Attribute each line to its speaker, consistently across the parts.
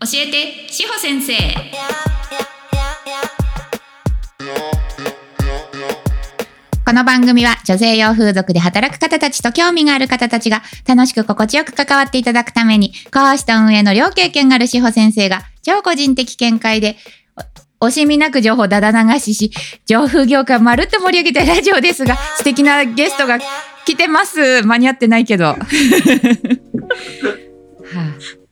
Speaker 1: 教えて志保先生この番組は女性用風俗で働く方たちと興味がある方たちが楽しく心地よく関わっていただくために、講師と運営の両経験がある志保先生が超個人的見解で惜しみなく情報だだ流しし、情風業界まるっと盛り上げたラジオですが、素敵なゲストが来てます。間に合ってないけど。は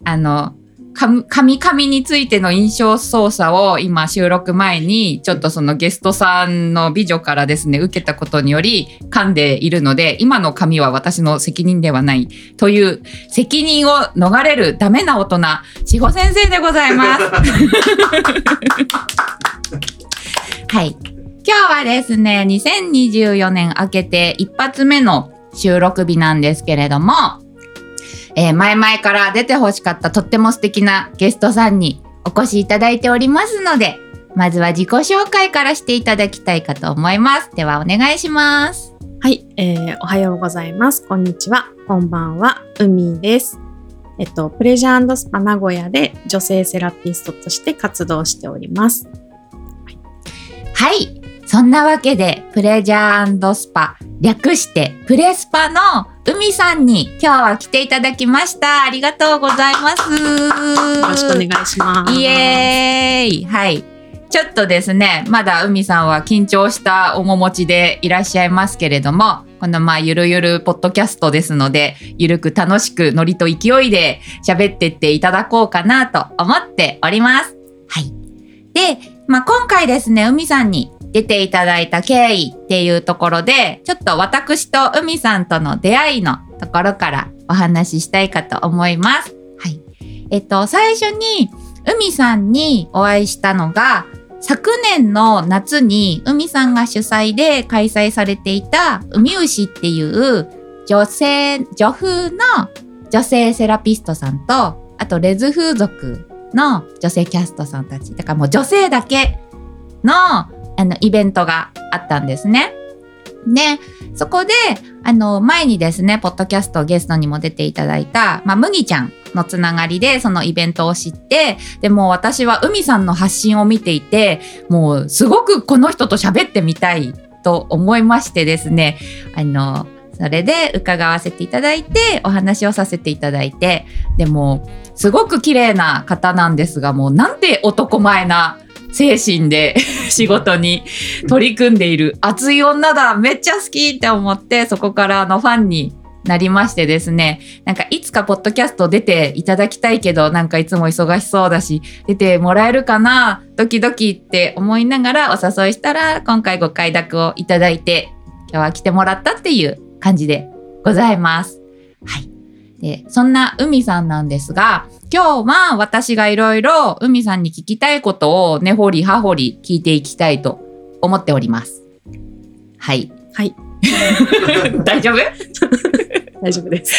Speaker 1: あ、あの、神々についての印象操作を今収録前にちょっとそのゲストさんの美女からですね受けたことにより噛んでいるので今の髪は私の責任ではないという責任を逃れるダメな大人志保先生でございます。はい今日はですね2024年明けて一発目の収録日なんですけれどもえー、前々から出てほしかったとっても素敵なゲストさんにお越しいただいておりますので、まずは自己紹介からしていただきたいかと思います。ではお願いします。
Speaker 2: はい、えー、おはようございます。こんにちは。こんばんは。海です。えっと、プレジャースパ名古屋で女性セラピストとして活動しております。
Speaker 1: はい、はいそんなわけで、プレジャースパ、略してプレスパの海さんに今日は来ていただきました。ありがとうございます。
Speaker 2: よろしくお願いします。
Speaker 1: イエーイ。はい。ちょっとですね、まだ海さんは緊張した面持ちでいらっしゃいますけれども、このまあゆるゆるポッドキャストですので、ゆるく楽しくノリと勢いで喋ってっていただこうかなと思っております。はい。で、まあ今回ですね、海さんに出ていただいた経緯っていうところで、ちょっと私と海さんとの出会いのところからお話ししたいかと思います。はい。えっと、最初に海さんにお会いしたのが、昨年の夏に海さんが主催で開催されていた海牛っていう女性、女風の女性セラピストさんと、あとレズ風俗の女性キャストさんたち。だからもう女性だけのあの、イベントがあったんですね。で、そこで、あの、前にですね、ポッドキャストゲストにも出ていただいた、まあ、麦ちゃんのつながりで、そのイベントを知って、でも私は海さんの発信を見ていて、もう、すごくこの人と喋ってみたいと思いましてですね、あの、それで伺わせていただいて、お話をさせていただいて、でも、すごく綺麗な方なんですが、もうなんて男前な精神で 仕事に取り組んでいる熱い女だめっちゃ好きって思ってそこからのファンになりましてですね。なんかいつかポッドキャスト出ていただきたいけどなんかいつも忙しそうだし出てもらえるかなドキドキって思いながらお誘いしたら今回ご快諾をいただいて今日は来てもらったっていう感じでございます。はい。で、そんな海さんなんですが、今日は私がいろいろ海さんに聞きたいことを根掘り葉掘り聞いていきたいと思っております。はい。
Speaker 2: はい。
Speaker 1: 大丈夫？
Speaker 2: 大丈夫です。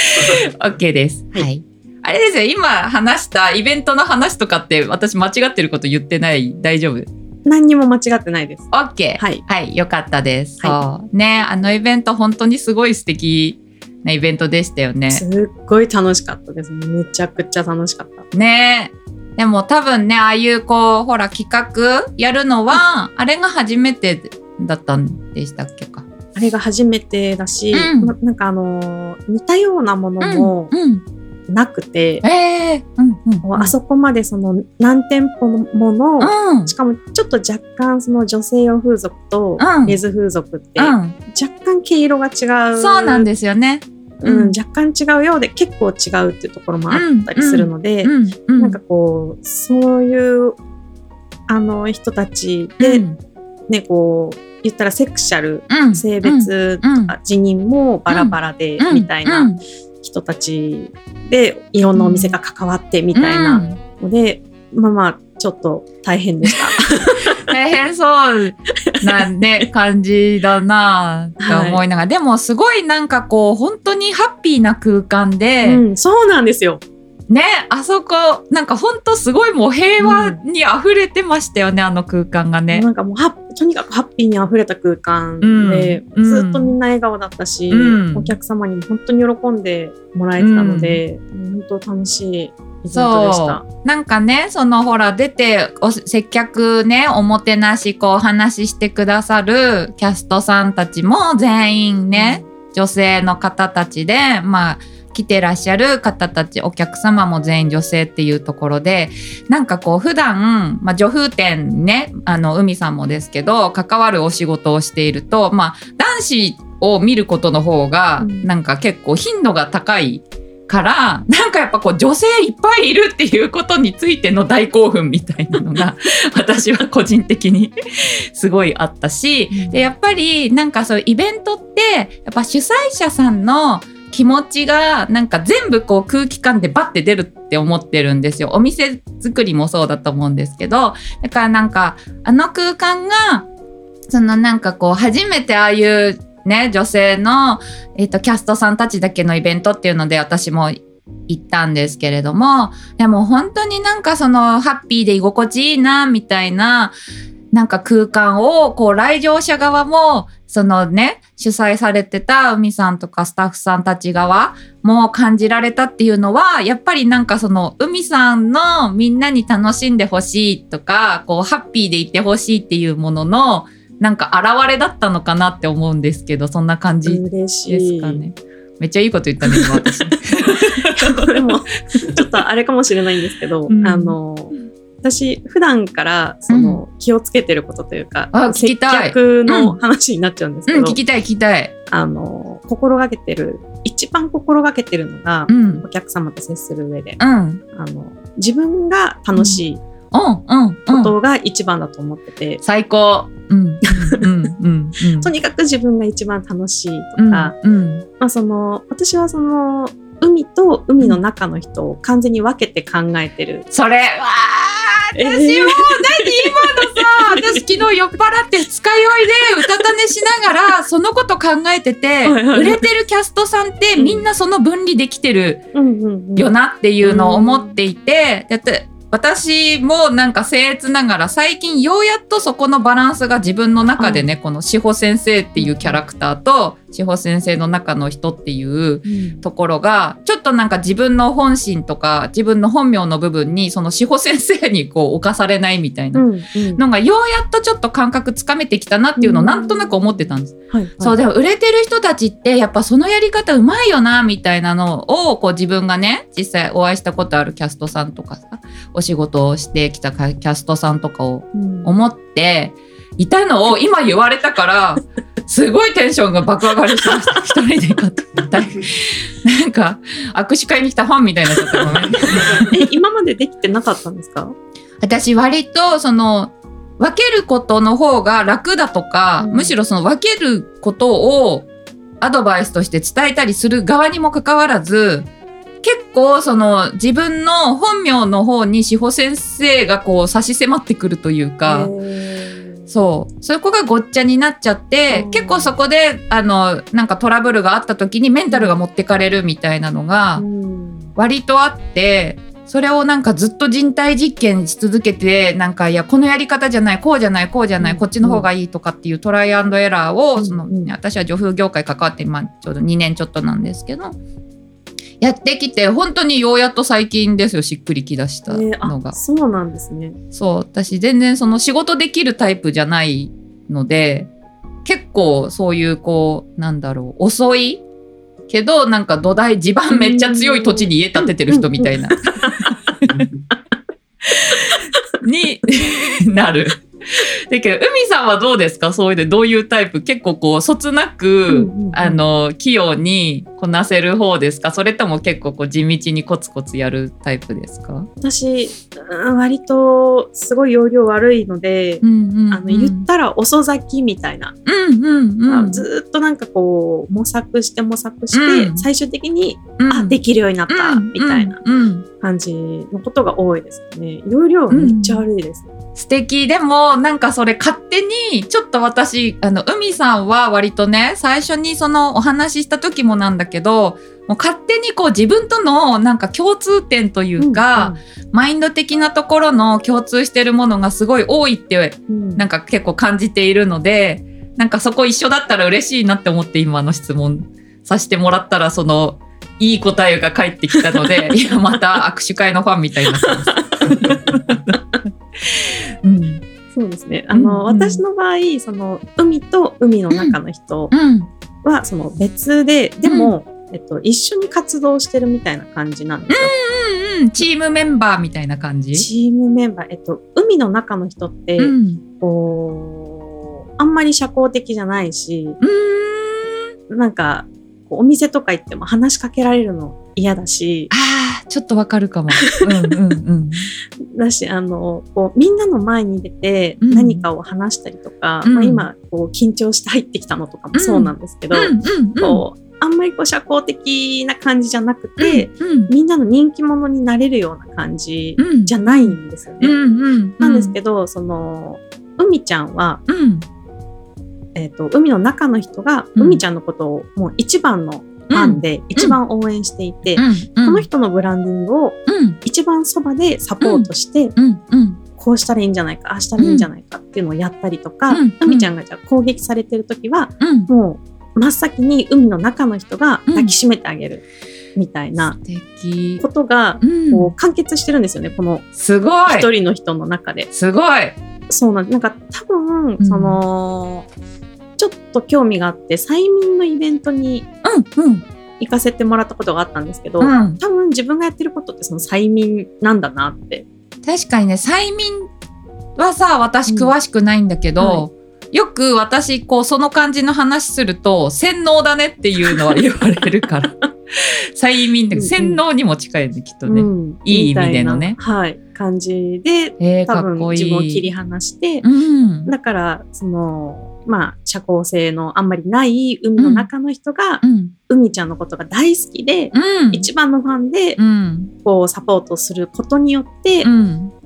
Speaker 1: OK です。はい。あれですよ、今話したイベントの話とかって私間違ってること言ってない大丈夫？
Speaker 2: 何にも間違ってないです。
Speaker 1: OK。はい。はい、よかったです。はい、そう。ね、あのイベント本当にすごい素敵なイベントでしたよね。
Speaker 2: すっごい楽しかったです。めちゃくちゃ楽しかっ
Speaker 1: た。ねでも多分ね、ああいうこう、ほら企画やるのは、あれが初めてだったんでしたっけか。
Speaker 2: あれが初めてだし、うん、なんかあの似たようなものもなくて、あそこまでその何店舗もの、うん、しかもちょっと若干その女性用風俗とレズ風俗って、若干毛色が違う。
Speaker 1: そうなんですよね。
Speaker 2: うん、若干違うようで結構違うっていうところもあったりするので、なんかこうそういうあの人たちで、ねこう言ったらセクシャル、性別とか辞任もバラバラでみたいな人たちでいろんなお店が関わってみたいなので、まあまあちょっと大変でした。
Speaker 1: 大変そう。なね、感じだなと思いながら、はい、でもすごいなんかこう、本当にハッピーな空間で、
Speaker 2: うん、そうなんですよ。
Speaker 1: ね、あそこ、なんか本当すごいもう平和に溢れてましたよね、うん、あの空間がね。
Speaker 2: なんかもうは、とにかくハッピーに溢れた空間で、うん、ずっとみんな笑顔だったし、うん、お客様にも本当に喜んでもらえてたので、本当楽しいイベントでした。
Speaker 1: なんかねそのほら出てお接客ねおもてなしこうお話ししてくださるキャストさんたちも全員ね、女性の方たちでまあ来てらっしゃる方たちお客様も全員女性っていうところでなんかこう普段、まあ、女風店ねあの海さんもですけど関わるお仕事をしているとまあ男子を見ることの方が
Speaker 2: うん。
Speaker 1: なんか結構頻度が高いからなんかやっぱこう女性いっぱいいるっていうことについての大興奮みたいなのが 私は個人的に すごいあったしでやっぱりなんかそういうイベントってやっぱ主催者さんの気持ちがなんか全部こう空気感でバッて出るって思ってるんですよ。お店作りもそうだと思うんですけどだからなんかあの空間がそのなんかこう初めてああいうね女性の、えっとキャストさんたちだけのイベントっていうので私も行ったんですけれどもでも本当になんかそのハッピーで居心地いいなみたいななんか空間をこう来場者側もそのね主催されてた海さんとかスタッフさんたち側も感じられたっていうのはやっぱりなんかその海さんのみんなに楽しんでほしいとかこうハッピーでいてほしいっていうもののなんか現れだったのかなって思うんですけどそんな感じ
Speaker 2: 嬉しい。
Speaker 1: ですかね。めっちゃいいこと言ったね今私。
Speaker 2: でも、ちょっとあれかもしれないんですけど、
Speaker 1: うん
Speaker 2: あの、私、普段から、その、気をつけてることというか、
Speaker 1: あ聞きたい
Speaker 2: 接客の話になっちゃうんですけど、
Speaker 1: うん聞きたい聞きたい。
Speaker 2: あの、心がけてる、一番心がけてるのが、
Speaker 1: うん
Speaker 2: お客様と接する上で、
Speaker 1: うんうん
Speaker 2: あの、自分が楽しい
Speaker 1: うんうん。
Speaker 2: ことが一番だと思ってて、
Speaker 1: 最高。うんうんうんうん。
Speaker 2: とにかく自分が一番楽しいと
Speaker 1: うん
Speaker 2: か、
Speaker 1: うん
Speaker 2: まあその、私はその、海と海の中の人を完全に分けて考えてる。
Speaker 1: それ私も、
Speaker 2: えー
Speaker 1: 何今のさ私昨日酔っ払って二日酔いでうたた寝しながらそのこと考えてて売れてるキャストさんってみんなその分離できてるよなっていうのを思っていて、だって私もなんか僭越ながら最近ようやっとそこのバランスが自分の中でね、この志保先生っていうキャラクターと志保先生の中の人っていう
Speaker 2: うん。
Speaker 1: ところがちょっとなんか自分の本心とか自分の本名の部分にその志保先生にこう侵されないみたいな
Speaker 2: うんうん。
Speaker 1: のがようやっとちょっと感覚つかめてきたなっていうのをなんとなく思ってたんです。
Speaker 2: はいはい。
Speaker 1: そうでも売れてる人たちってやっぱそのやり方うまいよなみたいなのをこう自分がね実際お会いしたことあるキャストさんとかさお仕事をしてきたキャストさんとかを
Speaker 2: うん。
Speaker 1: 思っていたのを今言われたから すごいテンションが爆上がりしました。一人で行ったな。んか握手会に来たファンみたいになっちゃったごめん
Speaker 2: え今までできてなかったんですか？
Speaker 1: 私割とその分けることの方が楽だとか、
Speaker 2: うん。
Speaker 1: むしろその分けることをアドバイスとして伝えたりする側にもかかわらず結構その自分の本名の方に志保先生がこう差し迫ってくるというか。そう。そこがごっちゃになっちゃって、
Speaker 2: うん。
Speaker 1: 結構そこで、あの、なんかトラブルがあった時にメンタルが持ってかれるみたいなのが
Speaker 2: うん。
Speaker 1: 割とあって、それをなんかずっと人体実験し続けて、なんか、いや、このやり方じゃない、こうじゃない、こうじゃない、
Speaker 2: うん。
Speaker 1: こっちの方がいいとかっていうトライアンドエラーを、
Speaker 2: うん。
Speaker 1: その、
Speaker 2: うん
Speaker 1: 私は女風業界関わって、まあ、ちょうど2年ちょっとなんですけど、やってきて、本当にようやっと最近ですよ、しっくりきだした
Speaker 2: えー
Speaker 1: のが
Speaker 2: あ。そうなんですね。
Speaker 1: そう、私全然その仕事できるタイプじゃないので、結構そういうこう、なんだろう、遅いけど、なんか土台、地盤めっちゃ強い土地に家建ててる人みたいな。になる。だけど、海さんはどうですか？そういうで、どういうタイプ？結構こう、そつなく、あの、器用にこなせる方ですか？それとも結構こう、地道にコツコツやるタイプですか？
Speaker 2: 私、うん割とすごい容量悪いので、あの言ったら遅咲きみたいな、
Speaker 1: うんうんうん。
Speaker 2: あずーっとなんかこう模索して模索して、
Speaker 1: うん。
Speaker 2: 最終的に、
Speaker 1: うん。
Speaker 2: あできるようになった、
Speaker 1: うん。
Speaker 2: みたいな。
Speaker 1: うんうん
Speaker 2: 感じのことが多いですね。容量めっちゃ悪いです。
Speaker 1: 素敵でもなんかそれ勝手にちょっと私あの海さんは割とね最初にそのお話しした時もなんだけどもう勝手にこう自分とのなんか共通点というか、マインド的なところの共通してるものがすごい多いって
Speaker 2: うんうん
Speaker 1: なんか結構感じているのでなんかそこ一緒だったら嬉しいなって思って今の質問させてもらったらそのいい答えが返ってきたので いやまた握手会のファンみたいになってます。
Speaker 2: うん、そうですね。あの、うんうん、私の場合その海と海の中の人はその別で、でも、えっと、一緒に活動してるみたいな感じなんですよ。
Speaker 1: うんうん、チームメンバーみたいな感じ？
Speaker 2: チームメンバー、えっと、海の中の人って、うん、こうあんまり社交的じゃないし、なんかお店とか行っても話しかけられるの嫌だし。
Speaker 1: あちょっとわかるかも。うんうんうん、
Speaker 2: だしあのこうみんなの前に出て何かを話したりとか、うん、まあ、今こう緊張して入ってきたのとかもそうなんですけど、こうあんまりこう社交的な感じじゃなくて、うんうん、みんなの人気者になれるような感じじゃないんですよね。なんですけどその海ちゃんは、うん、えーと、海の中の人が海ちゃんのことをもう一番のファンで一番応援していて、この人のブランディングを一番そばでサポートして、こうしたらいいんじゃないかああしたらいいんじゃないかっていうのをやったりとか、海ちゃんがじゃあ攻撃されてる時は、もう真っ先に海の中の人が抱きしめてあげる。みたいなことがこう完結してるんですよね、この
Speaker 1: すごい。
Speaker 2: 一人の人の中で。
Speaker 1: すごい。
Speaker 2: そうなんなんか多分その、と興味があって催眠のイベントに行かせてもらったことがあったんですけど、うん、多分自分がやってることってその催眠なんだなって。
Speaker 1: 確かにね催眠はさ私詳しくないんだけど、うん。はいよく私こうその感じの話すると洗脳だねっていうのは言われるから。催眠で洗脳にも近いねきっとね、うん、いい意味でのね。
Speaker 2: はい。感じで、えー、多分自分を切り離して、うん、だからそのまあ社交性のあんまりない海の中の人が、うん、海ちゃんのことが大好きで、うん、一番のファンで、こうサポートすることによって、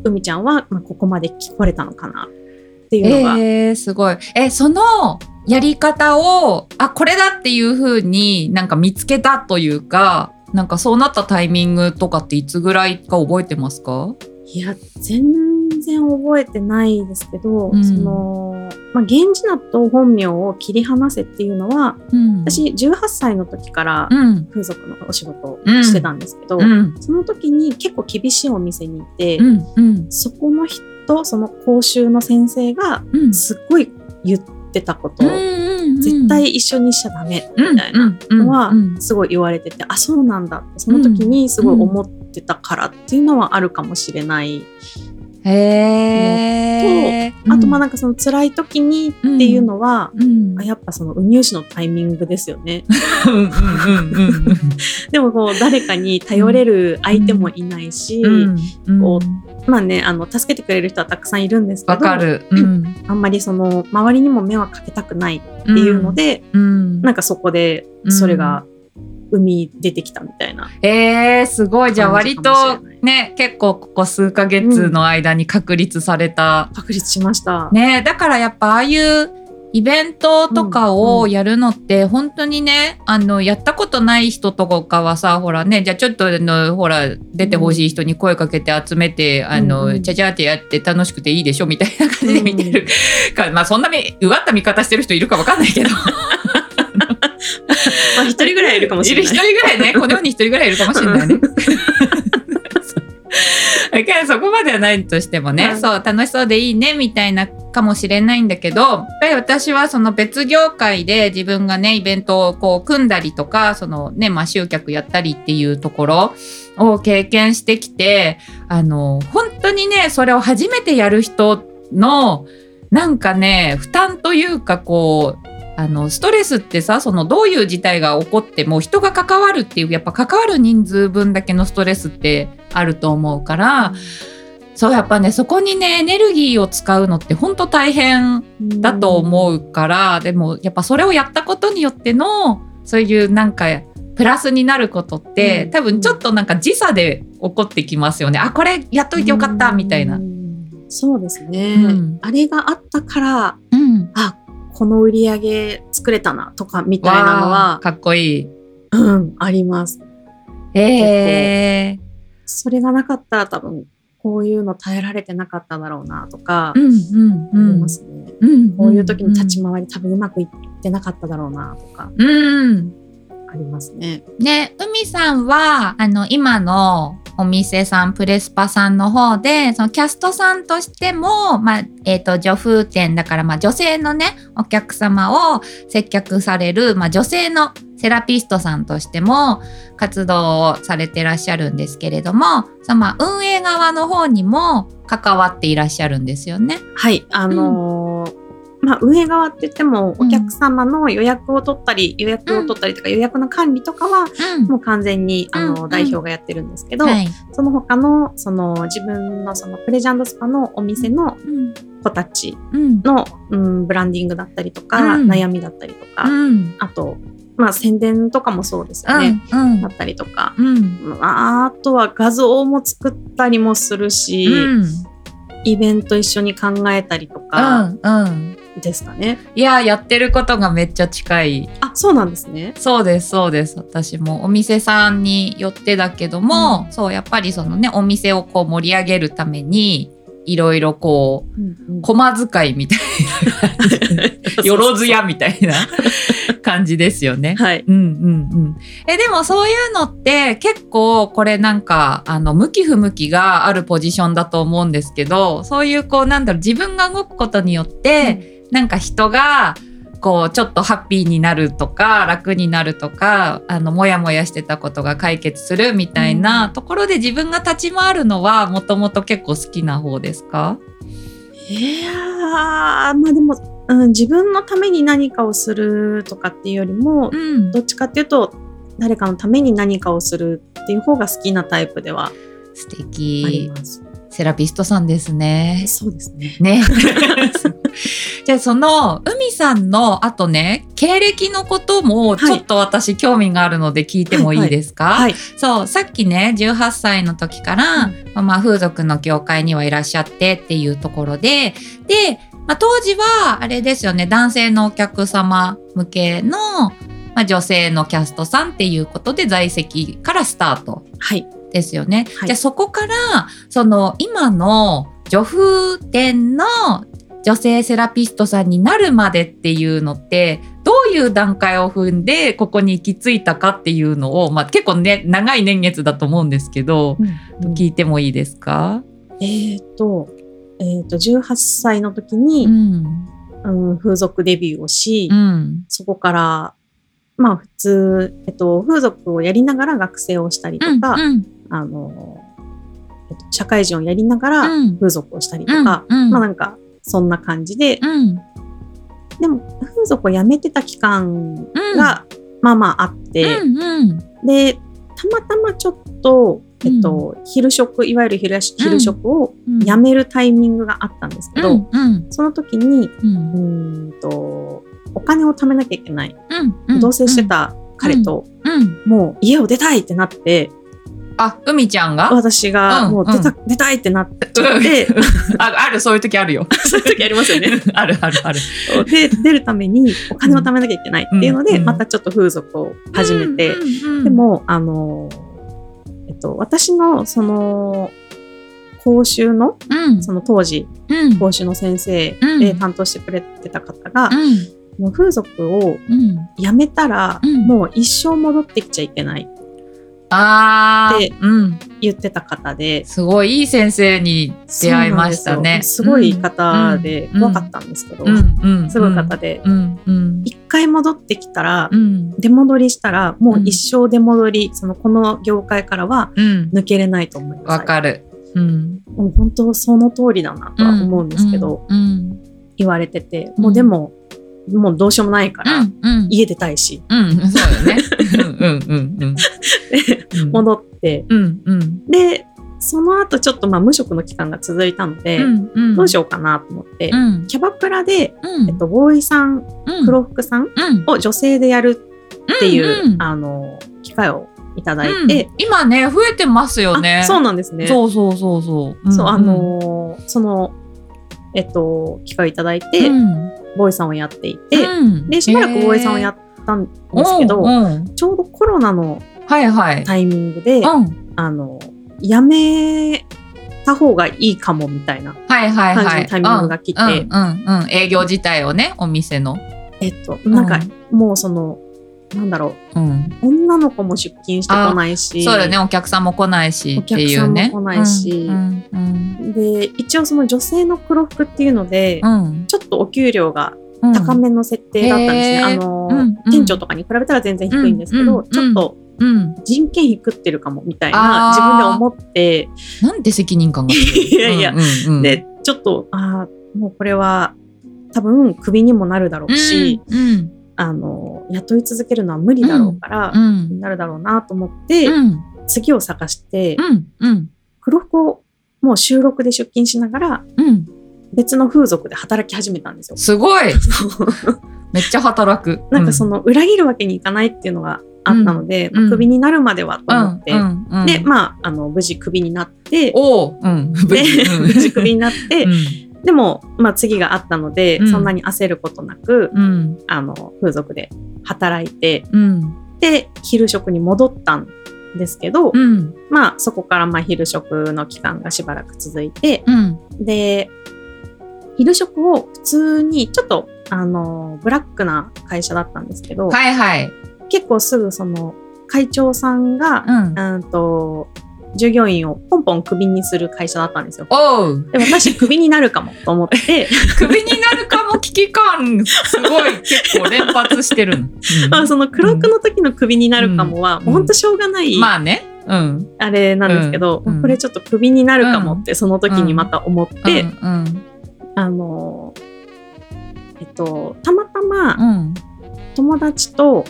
Speaker 2: 海ちゃんは、まあ、ここまで来れたのかなっていうのが。
Speaker 1: えー、すごい。え、そのやり方を、あ、これだっていうふうになんか見つけたというか、なんかそうなったタイミングとかっていつぐらいか覚えてますか？
Speaker 2: いや、全然覚えてないですけど、うん、その、まあ、源氏名と本名を切り離せっていうのは、うん、私18歳の時から風俗のお仕事をしてたんですけど、うん、その時に結構厳しいお店にいて、そこの人とその講習の先生がすっごい言ってたこと、絶対一緒にしちゃダメみたいなのはすごい言われてて、あそうなんだってその時にすごい思ってたからっていうのはあるかもしれない
Speaker 1: へ
Speaker 2: とあとまあなんかその辛い時にっていうのは、うん、やっぱそのウミウシのタイミングですよね。でもこう誰かに頼れる相手もいないし、こうまあねあの助けてくれる人はたくさんいるんですけど、あんまりその周りにも迷惑かけたくないっていうので、なんかそこでそれが海出てきたみたいな。
Speaker 1: えー、すごい。じゃあ割とね、結構ここ数ヶ月の間に確立された。
Speaker 2: うん、確立しました。
Speaker 1: ね、だからやっぱああいうイベントとかをやるのって本当にね、あの、やったことない人とかはさ、ほらね、じゃあちょっとあの、ほら、出てほしい人に声かけて集めて、あの、ちゃちゃってやって楽しくていいでしょみたいな感じで見てるから、まあそんなに、うがった見方してる人いるかわかんないけど。
Speaker 2: まあ一人ぐらいいるかもしれない。
Speaker 1: 一人ぐらいね、この世に一人ぐらいいるかもしれないね。だからそこまではないとしてもね、はい、そう楽しそうでいいねみたいなかもしれないんだけどやっぱり私はその別業界で自分がねイベントをこう組んだりとかそのね、まあ、集客やったりっていうところを経験してきてあの本当にねそれを初めてやる人のなんかね負担というかこうあのストレスってさそのどういう事態が起こっても人が関わるっていうやっぱ関わる人数分だけのストレスってあると思うから、そうやっぱねそこにねエネルギーを使うのって本当大変だと思うから、でもやっぱそれをやったことによってのそういうなんかプラスになることって、多分ちょっとなんか時差で起こってきますよね。あこれやっといてよかったみたいな。
Speaker 2: そうですね、うん、あれがあったから、うん、あこの売り上げ作れたなとかみたいなのは
Speaker 1: かっこいい、
Speaker 2: うん、あります。
Speaker 1: えー、
Speaker 2: それがなかったら多分こういうの耐えられてなかっただろうなとか、思いますね、こういう時に立ち回り多分うまくいってなかっただろうなとか、
Speaker 1: うん、
Speaker 2: ありますね。
Speaker 1: ね、海さんはあの今のお店さんプレスパさんの方でそのキャストさんとしても、まあえーと、女風店だから、まあ、女性のねお客様を接客される、まあ、女性のセラピストさんとしても活動をされてらっしゃるんですけれどもそのまあ運営側の方にも関わっていらっしゃるんですよね。
Speaker 2: はいあのーうんまあ、運営側って言ってもお客様の予約を取ったり、予約を取ったりとか予約の管理とかはもう完全に、あの代表がやってるんですけど、その他のその自分のそのプレジャンドスパのお店の子たちの、うん。ブランディングだったりとか、悩みだったりとか、あとまあ、宣伝とかもそうですよね、うんうん、だったりとか、うん、ああとは画像も作ったりもするし、うん、イベント一緒に考えたりとか、うんうん、ですかね。
Speaker 1: いややってることがめっちゃ近い。
Speaker 2: あそうなんですね。
Speaker 1: そうですそうです私もお店さんによってだけども、うん、そうやっぱりそのねお店をこう盛り上げるためにいろいろこう、うんうん、駒遣いみたいな よろずやみたいな感じですよね。
Speaker 2: はい。
Speaker 1: うんうんうん。え、でもそういうのって結構これなんか、あの、向き不向きがあるポジションだと思うんですけど、そういうこうなんだろう、自分が動くことによって、なんか人がこうちょっとハッピーになるとか楽になるとかあのモヤモヤしてたことが解決するみたいなところで自分が立ち回るのはもともと結構好きな方ですか？
Speaker 2: いやまあでも、うん、自分のために何かをするとかっていうよりも、うん、どっちかっていうと誰かのために何かをするっていう方が好きなタイプでは
Speaker 1: 素敵セラピストさんですね。
Speaker 2: そうですね。
Speaker 1: ね。じゃあその海さんのあとね経歴のこともちょっと私興味があるので聞いてもいいですか、はいはい。はい、そうさっきね18歳の時から、うん、まあ、風俗の業界にはいらっしゃってっていうところでで、まあ、当時はあれですよね男性のお客様向けの、まあ、女性のキャストさんっていうことで在籍からスタート。
Speaker 2: はい。
Speaker 1: ですよね。じゃあそこからその今の女風店の女性セラピストさんになるまでっていうのってどういう段階を踏んでここに行き着いたかっていうのを、まあ、結構ね長い年月だと思うんですけど、うん、聞いてもいいですか？
Speaker 2: えっ、と,、えーと、18歳の時に、うん、うん、風俗デビューをし、うん、そこからまあ普通、えっと、風俗をやりながら学生をしたりとか、うんうん、あの、えっと、社会人をやりながら風俗をしたりとか、まあなんかそんな感じで、うん、でも風俗を辞めてた期間が、まあまああって、うんうん、でたまたまちょっと、えっと、うん、昼食いわゆる昼昼食を辞めるタイミングがあったんですけど、うんうん、その時に、うん。とお金を貯めなきゃいけない、同棲してた彼と、もう家を出たいってなって
Speaker 1: あ、海ちゃんが？
Speaker 2: 私がもう出た、うん、出たいってなっちゃって、
Speaker 1: あ。ある、そういう時あるよ。
Speaker 2: そういう時ありますよね。
Speaker 1: あるあるある。
Speaker 2: で、出るためにお金を貯めなきゃいけないっていうので、またちょっと風俗を始めて、でも、あの、えっと、私のその、講習の、その当時、講習の先生で担当してくれてた方が、もう風俗をやめたら、もう一生戻ってきちゃいけない。
Speaker 1: あ
Speaker 2: って言ってた方で、
Speaker 1: すごいいい先生に出会いましたね。
Speaker 2: すごい方で怖かったんですけど、すごい方で、一回戻ってきたら、出戻りしたらもう一生出戻り、そのこの業界からは抜けれないと思います。
Speaker 1: わ、かる。
Speaker 2: うん、もう本当その通りだなとは思うんですけど、言われててもうでも、もうどうしようもないから、家出たいし、
Speaker 1: うん、そうよね。うんうんうん
Speaker 2: 戻って、うんうん、でその後ちょっとまあ無職の期間が続いたので、うんうん、どうしようかなと思って、うん、キャバクラで、うん、えっと、ボーイさん、黒服さんを女性でやるっていう、うんうん、あの機会をいただいて、
Speaker 1: 今ね増えてますよね。
Speaker 2: そうなんですね。
Speaker 1: そうそうそうそ
Speaker 2: う、そうあのそのえっと機会をいただいて、ボーイさんをやっていて、でしばらくボーイさんをやったんですけど、ちょうどコロナのタイミングで、はいはい、あのやめた方がいいかもみたいな感じのタイミングが来て、
Speaker 1: 営業自体をねお店の。
Speaker 2: えっとなんか、もうそのなんだろう、うん、女の子も出勤してこないし。
Speaker 1: そうよね。お客さんも来ないし
Speaker 2: お客さんも来ないし、うんうん、で一応その女性の黒服っていうので、ちょっとお給料が高めの設定だったんですね、あの、店長とかに比べたら全然低いんですけど、ちょっと人件費食ってるかもみたいな自分で思って。
Speaker 1: なんで責任感が い
Speaker 2: やいや、でちょっとああもうこれは多分クビにもなるだろうし、うんうん、あの雇い続けるのは無理だろうから、うん、なるだろうなと思って、うん、次を探して、黒服をもう収録で出勤しながら、別の風俗で働き始めたんですよ。
Speaker 1: すごい。めっちゃ働く。
Speaker 2: なんかその裏切るわけにいかないっていうのがあったので、うん、まあ、クビになるまではと思って、うんうん、でまああの無事クビになって
Speaker 1: お、うん、
Speaker 2: で無事クビになって、でも、まあ、次があったので、うん、そんなに焦ることなく、うん、あの風俗で働いて、うん、で昼食に戻ったんですけど、まあそこからまあ昼食の期間がしばらく続いて、で昼食を普通にちょっとあのブラックな会社だったんですけど、
Speaker 1: はいはい、
Speaker 2: 結構すぐその会長さんが、うんと従業員をポンポンクビにする会社だったんですよ。で私クビになるかもと思って。
Speaker 1: クビになるかも危機感。すごい結構連発してる、うん、
Speaker 2: まあその黒くの時のクビになるかもは、うん、もうほんとしょうがない、
Speaker 1: まあね、うん、
Speaker 2: あれなんですけど、これちょっとクビになるかもってその時にまた思って、あのえっとたまたま友達と、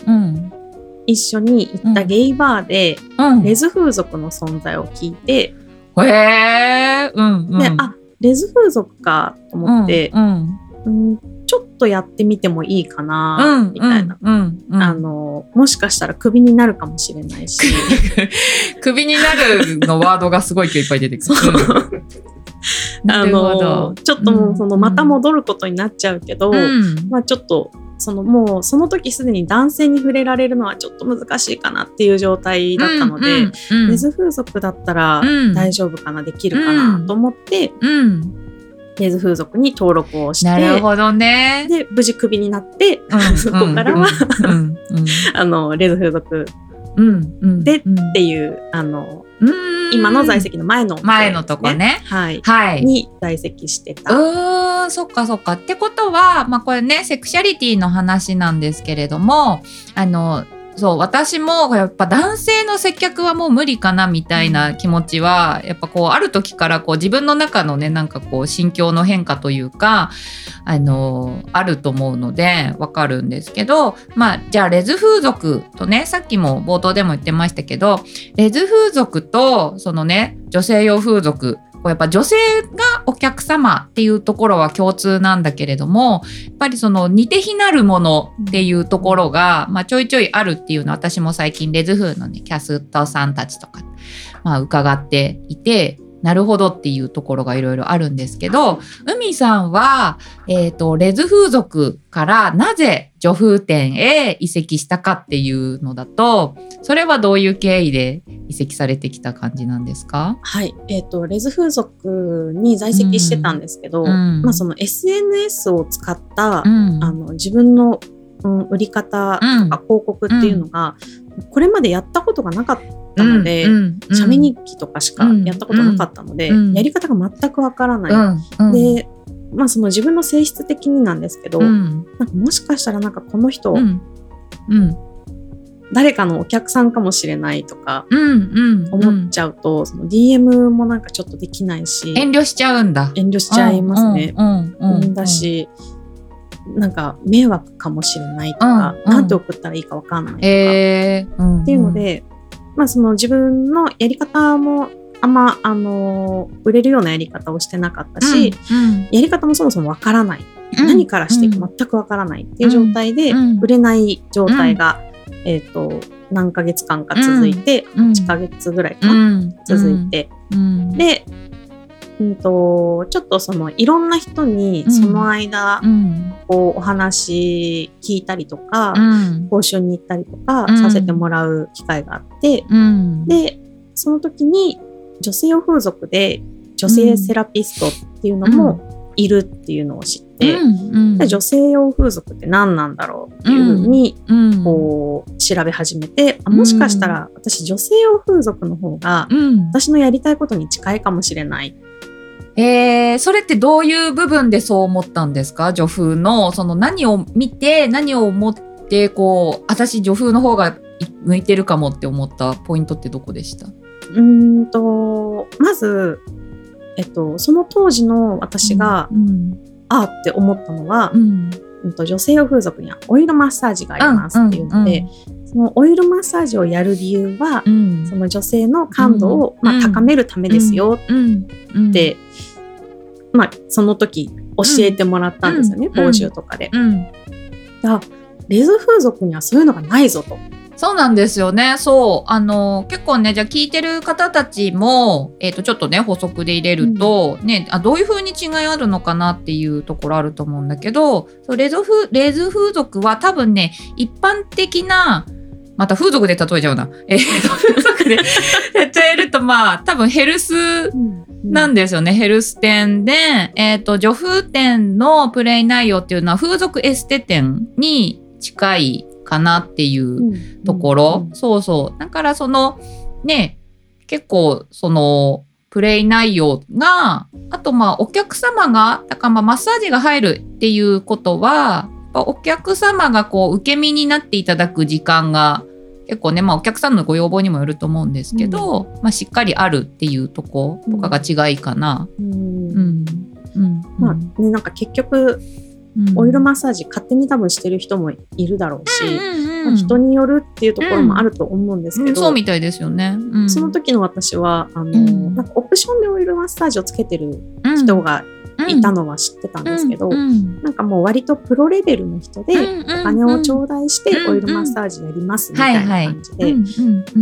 Speaker 2: 一緒に行ったゲイバーで、うん、レズ風俗の存在を聞いて、
Speaker 1: へえ、うんうん、
Speaker 2: であレズ風俗かと思って、うんうん、ちょっとやってみてもいいかな、みたいな、あのもしかしたらクビになるかもしれないし。
Speaker 1: クビになるのワードがすごい今日いっぱい出てくる。
Speaker 2: あのちょっともうそのまた戻ることになっちゃうけど、まあちょっとそのもうその時すでに男性に触れられるのはちょっと難しいかなっていう状態だったので、うんうんうん、レズ風俗だったら大丈夫かな、できるかな？と思って、うん、レズ風俗に登録をしてな
Speaker 1: るほどね。
Speaker 2: で無事クビになって、うん、そこからは あのレズ風俗でっていう、あの今の在籍の前の、
Speaker 1: ね、前のとこね。
Speaker 2: はい。はい。に在籍してた。
Speaker 1: うん、そっかそっか。ってことは、まあこれね、セクシャリティの話なんですけれども、あの、そう私もやっぱ男性の接客はもう無理かなみたいな気持ちはやっぱこうある時からこう自分の中のねなんかこう心境の変化というかあのあると思うのでわかるんですけどまあじゃあレズ風俗とねさっきも冒頭でも言ってましたけどレズ風俗とそのね女性用風俗こうやっぱ女性がお客様っていうところは共通なんだけれどもやっぱりその似て非なるものっていうところが、まあ、ちょいちょいあるっていうのは私も最近レズ風のねキャスターさんたちとか、まあ、伺っていてなるほどっていうところがいろいろあるんですけど、海さんは、えっ、ー、と、レズ風俗からなぜ女風店へ移籍したかっていうのだと、それはどういう経緯で移籍されてきた感じなんですか？
Speaker 2: はい。えっ、ー、と、レズ風俗に在籍してたんですけど、うん、まあその SNS を使った、うん、あの自分の、うん、売り方とか広告っていうのが、これまでやったことがなかったったので、写メ日記とかしかやったことなかったので、やり方が全くわからない。でまあその自分の性質的になんですけど、なんかもしかしたらなんかこの人、誰かのお客さんかもしれないとか思っちゃうと、その DM もなんかちょっとできないし
Speaker 1: 遠慮しちゃうんだ。
Speaker 2: 遠慮しちゃいますね。だしなんか迷惑かもしれないとか、うん、なんて送ったらいいかわかんないとか、えー、っていうので、まあ、その自分のやり方もあんま、あのー、売れるようなやり方をしてなかったし、うんうん、やり方もそもそもわからない、うん、何からしていく全くわからないっていう状態で、売れない状態が、えっ、ー、と何ヶ月間か続いて、8ヶ月ぐらいかな、続いて、でうん。と、ちょっとそのいろん。な人にその間、うん、こうお話聞いたりとか、うん、講習に行ったりとかさせてもらう機会があって、でその時に女性用風俗で女性セラピストっていうのもいるっていうのを知って、うん。うん、女性用風俗って何なん。だろうっていうふうにこう調べ始めて、あもしかしたら私女性用風俗の方が私のやりたいことに近いかもしれない。
Speaker 1: えー、それってどういう部分でそう思ったんですか？女風のその何を見て何を思ってこう私女風の方が向いてるかもって思ったポイントってどこでした？
Speaker 2: うんとまずえっと、その当時の私が、うん、ああって思ったのは、うん、と女性用風俗にはオイルマッサージがありますっていうので、うんうん、そのオイルマッサージをやる理由は、うん、その女性の感度を、まあ、高めるためですよ。って、まあ、その時教えてもらったんですよね、講習とかで。だレズ風俗にはそういうのがないぞと。
Speaker 1: そうなんですよね。そう。あの、結構ね、じゃあ聞いてる方たちも、えっ、ー、と、ちょっとね、補足で入れると、うん、ね、あ、どういう風に違いあるのかなっていうところあると思うんだけど、そうレズ風、レズ風俗は多分ね、一般的な、また風俗で例えちゃうな。えー、風俗で例えると、まあ、多分ヘルスなんですよね。うん、ヘルス店で、えっ、ー、と、女風店のプレイ内容っていうのは風俗エステ店に近いかなっていうところ、うん、そうそう。だからそのね結構そのプレイ内容があとまあお客様がだからまあマッサージが入るっていうことはお客様がこう受け身になっていただく時間が結構ね、まあ、お客さんのご要望にもよると思うんですけど、うん、まあ、しっかりあるっていうとことかが違いかな。
Speaker 2: なんか結局オイルマッサージ勝手に多分してる人もいるだろうし、うんうん、人によるっていうところもあると思うんですけど、うん、
Speaker 1: そうみたいですよね、
Speaker 2: その時の私はあの、なんかオプションでオイルマッサージをつけてる人がいたのは知ってたんですけど、なんかもう割とプロレベルの人でお金を頂戴してオイルマッサージやりますみたいな感じで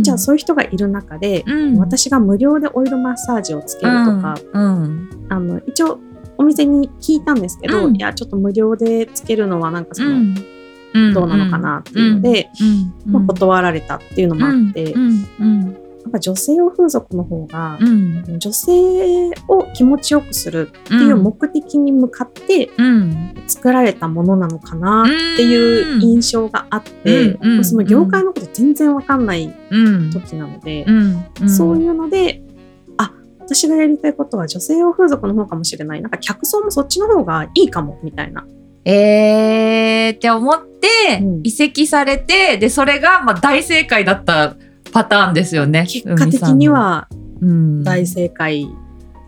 Speaker 2: じゃあそういう人がいる中で、私が無料でオイルマッサージをつけるとか、あの一応お店に聞いたんですけど、うん、いやちょっと無料でつけるのはなんかその、うん、どうなのかなっていうので、まあ、断られたっていうのもあって、やっぱ女性用風俗の方が、女性を気持ちよくするっていう目的に向かって作られたものなのかなっていう印象があって、その業界のこと全然わかんない時なので、そういうので私がやりたいことは女性用風俗の方かもしれない。なんか客層もそっちの方がいいかも、みたいな。
Speaker 1: えーって思って移籍されて、うん、で、それがまあ大正解だったパターンですよね。
Speaker 2: 結果的には大正解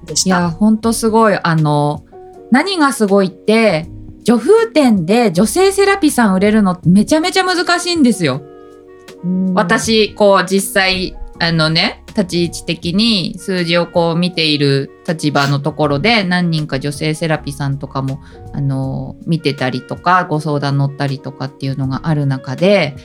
Speaker 2: でした。
Speaker 1: うん、いや、ほんとすごい。あの、何がすごいって、女風店で女性セラピーさん売れるのめちゃめちゃ難しいんですよ。私、こう実際あのね立ち位置的に数字をこう見ている立場のところで何人か女性セラピーさんとかもあの見てたりとかご相談乗ったりとかっていうのがある中で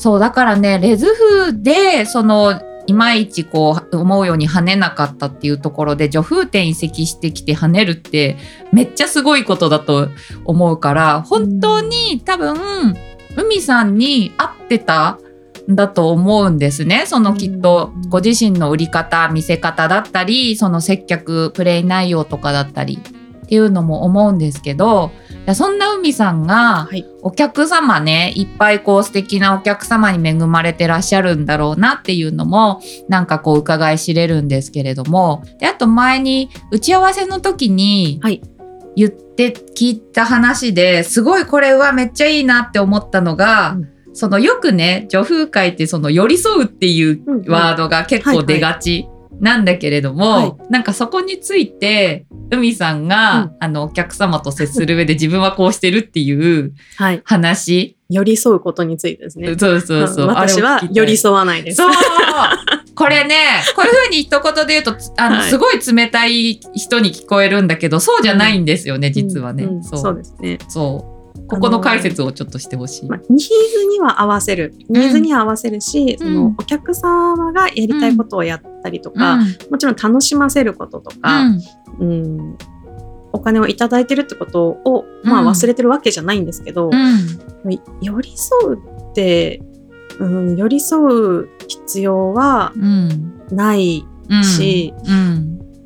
Speaker 1: そうだからねレズ風でそのいまいちこう思うように跳ねなかったっていうところで女風店移籍してきて跳ねるってめっちゃすごいことだと思うから本当に多分海さんに合ってただと思うんですね。そのきっとご自身の売り方見せ方だったりその接客プレイ内容とかだったりっていうのも思うんですけどそんな海さんがお客様ね、い、っぱいこう素敵なお客様に恵まれてらっしゃるんだろうなっていうのもなんかこう伺い知れるんですけれども。であと前に打ち合わせの時に言って聞いた話ですごいこれはめっちゃいいなって思ったのが、うん。そのよくね女風会ってその寄り添うっていうワードが結構出がちなんだけれども、はい。はい、なんかそこについて海さんが、うん、あのお客様と接する上で自分はこうしてるっていう話、はい、
Speaker 2: 寄り添うことについてですね。
Speaker 1: そうそうそう、
Speaker 2: 私は寄り添わないです。
Speaker 1: そう。これねこういうふうに一言で言うとあの、すごい冷たい人に聞こえるんだけどそうじゃないんですよね、うん、実はね、うん、
Speaker 2: そうですね。
Speaker 1: そうここの解説をちょっとしてほしい、
Speaker 2: まあ、ニーズには合わせる。ニーズには合わせるし、うん、そのお客様がやりたいことをやったりとか、うん、もちろん楽しませることとか、うん、うん、お金を頂いてるってことを、まあ、忘れてるわけじゃないんですけど、寄り添うって、うん、寄り添う必要はないし、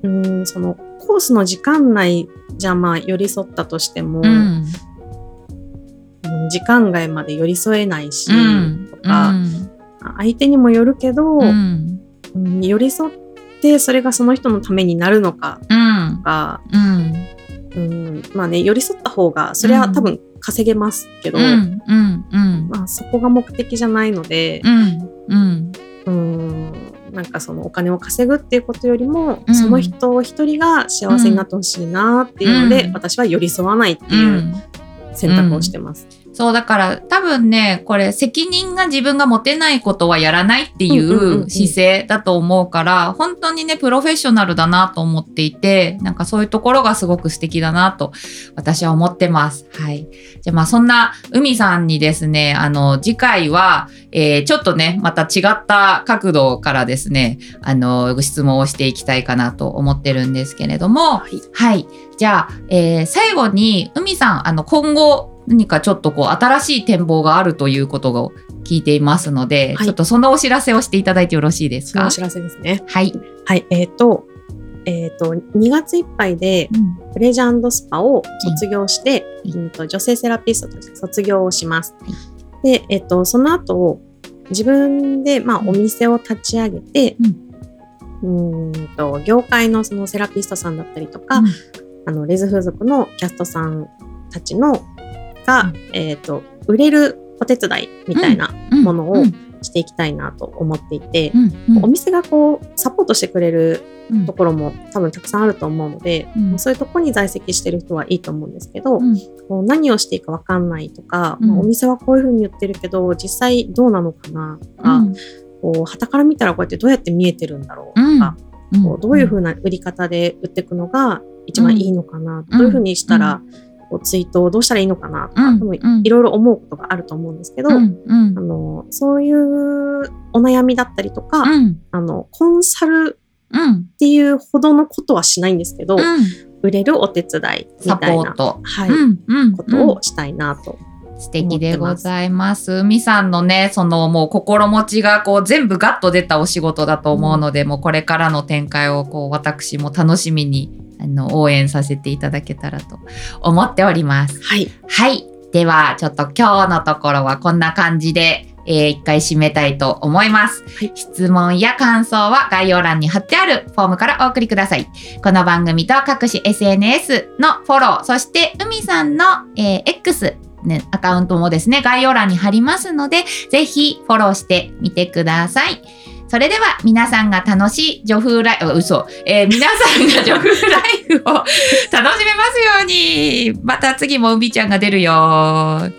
Speaker 2: うん。そのコースの時間内じゃまあ寄り添ったとしても、うん、時間外まで寄り添えないし、とか、相手にもよるけど、寄り添ってそれがその人のためになるのかとか、うん。まあね寄り添った方がそれは多分稼げますけど、まあ、そこが目的じゃないので、うん。なんかそのお金を稼ぐっていうことよりも、その人一人が幸せになってほしいなっていうので、私は寄り添わないっていう選択をしてます。
Speaker 1: そう、だから多分ね、これ責任が自分が持てないことはやらないっていう姿勢だと思うから、本当にね、プロフェッショナルだなと思っていて、なんかそういうところがすごく素敵だなと私は思ってます。はい。じゃあまあそんな海さんにですね、あの、次回は、えー、ちょっとね、また違った角度からですね、あの、ご質問をしていきたいかなと思ってるんですけれども、はい。はい、じゃあ、えー、最後に海さん、あの、今後、何かちょっとこう新しい展望があるということを聞いていますので、はい、ちょっとそのお知らせをしていただいてよろしいですか？
Speaker 2: お知らせですね。
Speaker 1: はい。
Speaker 2: はい。えっ、ー、と、えっ、ー、と、2月いっぱいで、プレジャースパを卒業して、うん、と女性セラピストとして卒業をします。はい、で、えっ、ー、と、その後、自分で、まあ、お店を立ち上げて、うん、うんと業界のそのセラピストさんだったりとか、うん、あのレズ風俗のキャストさんたちのが、うん、えっ、ー、と、売れるお手伝いみたいなものをしていきたいなと思っていて、うん。うん、お店がこう、サポートしてくれるところも多分たくさんあると思うので、うん、そういうとこに在籍してる人はいいと思うんですけど、うん、こう何をしていいかわかんないとか、うん、まあ、お店はこういうふうに言ってるけど、実際どうなのかなとか、こう、旗から見たらこうやってどうやって見えてるんだろうとか、こうどういうふうな売り方で売っていくのが一番いいのかな、どういうふうにしたら、こうツイートをどうしたらいいのかなとか、うん、いろいろ思うことがあると思うんですけど、うんうん、あのそういうお悩みだったりとか、うん、あのコンサルっていうほどのことはしないんですけど、売れるお手伝いみたいな、はい。ことをしたいなと
Speaker 1: 素敵でございます。海さんのね、そのもう心持ちがこう全部ガッと出たお仕事だと思うので、うん、もうこれからの展開をこう私も楽しみにあの応援させていただけたらと思っております。
Speaker 2: はい。
Speaker 1: はい。では、ちょっと今日のところはこんな感じで、えー、一回締めたいと思います、はい、質問や感想は概要欄に貼ってあるフォームからお送りください。この番組と各種 SNS のフォロー、そして海さんの、えー、X ね、アカウントもですね、概要欄に貼りますので、ぜひフォローしてみてください。それでは皆さんが楽しい女風ライフ、嘘、えー、皆さんが女風ライフを 楽しめますように、また次もうみちゃんが出るよ。